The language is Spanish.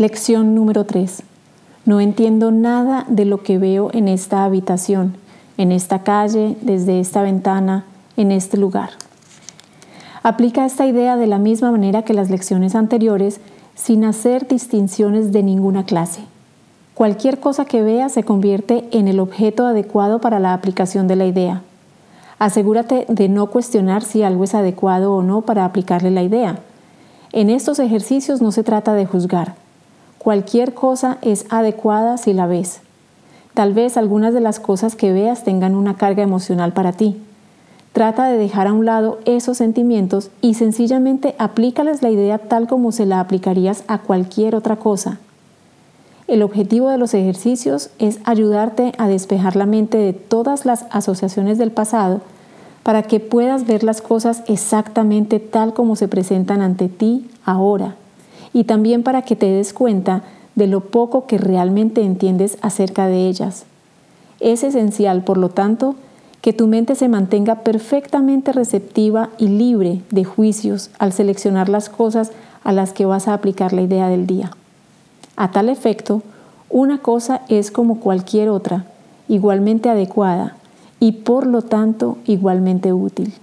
Lección número 3. No entiendo nada de lo que veo en esta habitación, en esta calle, desde esta ventana, en este lugar. Aplica esta idea de la misma manera que las lecciones anteriores sin hacer distinciones de ninguna clase. Cualquier cosa que veas se convierte en el objeto adecuado para la aplicación de la idea. Asegúrate de no cuestionar si algo es adecuado o no para aplicarle la idea. En estos ejercicios no se trata de juzgar, Cualquier cosa es adecuada si la ves. Tal vez algunas de las cosas que veas tengan una carga emocional para ti. Trata de dejar a un lado esos sentimientos y sencillamente aplícales la idea tal como se la aplicarías a cualquier otra cosa. El objetivo de los ejercicios es ayudarte a despejar la mente de todas las asociaciones del pasado para que puedas ver las cosas exactamente tal como se presentan ante ti ahora y también para que te des cuenta de lo poco que realmente entiendes acerca de ellas. Es esencial, por lo tanto, que tu mente se mantenga perfectamente receptiva y libre de juicios al seleccionar las cosas a las que vas a aplicar la idea del día. A tal efecto, una cosa es como cualquier otra, igualmente adecuada y por lo tanto igualmente útil.